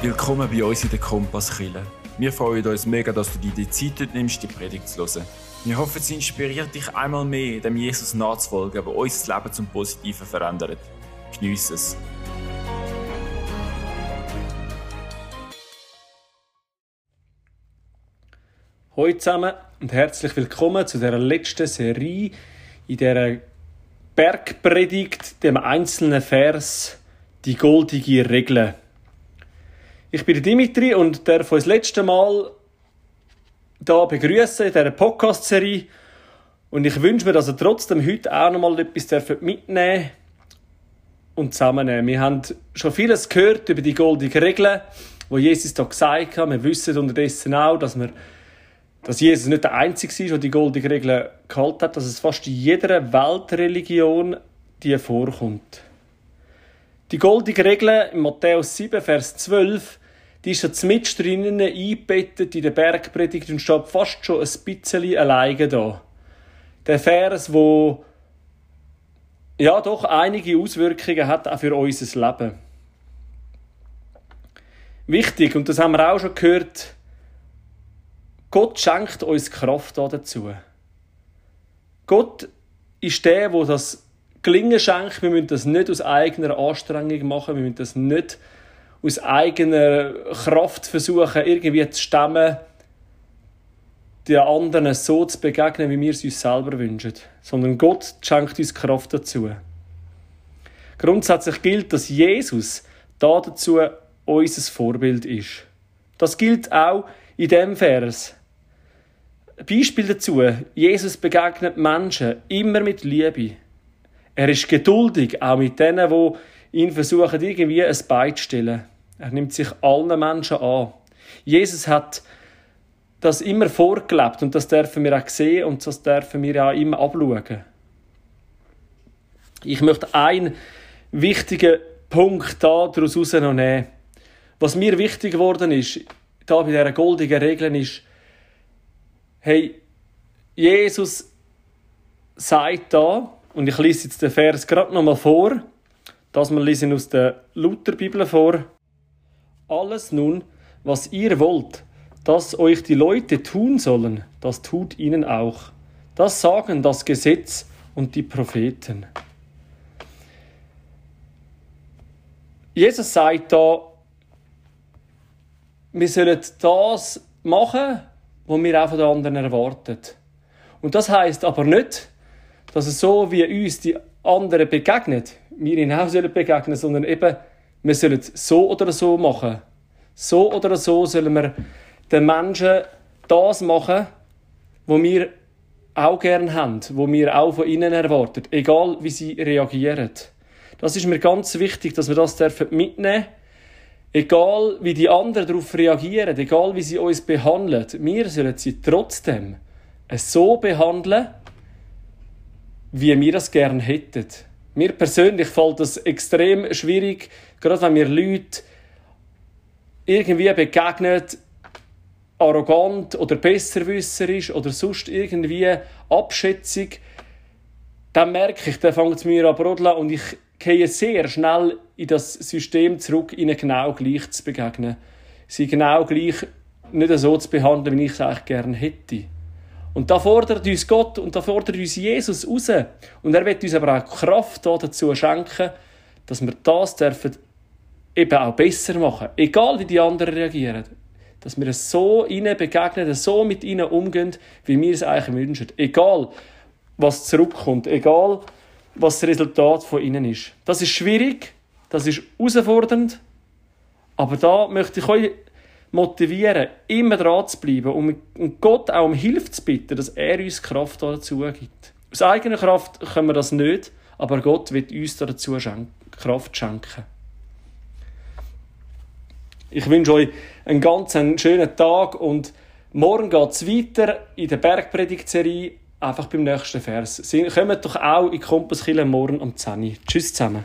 Willkommen bei uns in der Kompasskille. Wir freuen uns mega, dass du dir die Zeit nimmst, die Predigt zu hören. Wir hoffen, sie inspiriert dich einmal mehr, dem Jesus nachzufolgen, der unser Leben zum Positiven verändert. Geniess es. Hallo zusammen und herzlich willkommen zu der letzten Serie in der Bergpredigt, dem einzelnen Vers, die goldige Regel. Ich bin Dimitri und darf euch das letzte Mal da begrüßen in dieser Podcast-Serie. Und ich wünsche mir, dass ihr trotzdem heute auch noch mal etwas mitnehmen und zusammennehmen. Wir haben schon vieles gehört über die goldenen Regeln, wo Jesus da gesagt hat. Wir wissen unterdessen auch, dass, wir, dass Jesus nicht der Einzige ist, der die goldenen Regeln gehalten hat, dass es fast in jeder Weltreligion die vorkommt. Die goldene Regel in Matthäus 7, Vers 12, die ist jetzt mit drinnen eingebettet in der Bergpredigt und steht fast schon ein bisschen alleine da. Der Vers, wo ja doch einige Auswirkungen hat auch für unser Leben. Wichtig, und das haben wir auch schon gehört, Gott schenkt uns Kraft dazu. Gott ist der, wo das Gelingen schenkt. Wir müssen das nicht aus eigener Anstrengung machen. Wir müssen das nicht aus eigener Kraft versuchen, irgendwie zu stemmen, den anderen so zu begegnen, wie wir es uns selber wünschen. Sondern Gott schenkt uns Kraft dazu. Grundsätzlich gilt, dass Jesus da dazu unser Vorbild ist. Das gilt auch in dem Vers. Beispiel dazu. Jesus begegnet Menschen immer mit Liebe. Er ist geduldig, auch mit denen, die ihn versuchen, irgendwie ein Bein zu stellen. Er nimmt sich allen Menschen an. Jesus hat das immer vorgelebt und das dürfen wir auch sehen und das dürfen wir auch immer abschauen. Ich möchte einen wichtigen Punkt daraus herausnehmen. Was mir wichtig geworden ist, da bei dieser goldenen Regel ist, hey, Jesus sagt da, und ich lese jetzt den Vers gerade nochmal vor. Das wir lesen aus der Lutherbibel vor. Alles nun, was ihr wollt, dass euch die Leute tun sollen, das tut ihnen auch. Das sagen das Gesetz und die Propheten. Jesus sagt da, wir sollen das machen, was wir auch von den anderen erwarten. Und das heißt aber nicht, dass es so wie uns die anderen begegnet, wir ihnen auch sollen begegnen, sondern eben, wir sollen so oder so machen. So oder so sollen wir den Menschen das machen, was wir auch gerne haben, wo wir auch von ihnen erwarten, egal wie sie reagieren. Das ist mir ganz wichtig, dass wir das mitnehmen dürfen. Egal wie die anderen darauf reagieren, egal wie sie uns behandeln, wir sollen sie trotzdem so behandeln, wie wir das gerne hätten. Mir persönlich fällt das extrem schwierig, gerade wenn mir Leute irgendwie begegnen, arrogant oder besserwisserisch oder sonst irgendwie Abschätzung, dann merke ich, dann fängt es mir an brodeln und ich gehe sehr schnell in das System zurück, ihnen genau gleich zu begegnen. Sie genau gleich nicht so zu behandeln, wie ich es eigentlich gerne hätte. Und da fordert uns Gott und da fordert uns Jesus raus. Und er wird uns aber auch Kraft dazu schenken, dass wir das dürfen eben auch besser machen. Egal wie die anderen reagieren. Dass wir so ihnen begegnen, so mit ihnen umgehen, wie wir es eigentlich wünschen. Egal, was zurückkommt. Egal, was das Resultat von ihnen ist. Das ist schwierig, das ist herausfordernd. Aber da möchte ich euch motivieren, immer dran zu bleiben und Gott auch um Hilfe zu bitten, dass er uns Kraft dazu gibt. Aus eigener Kraft können wir das nicht, aber Gott wird uns dazu schenken, Kraft schenken. Ich wünsche euch einen ganz schönen Tag und morgen geht es weiter in der Bergpredigtserie, einfach beim nächsten Vers. Kommt doch auch in Kompasskille morgen um 10 Uhr. Tschüss zusammen.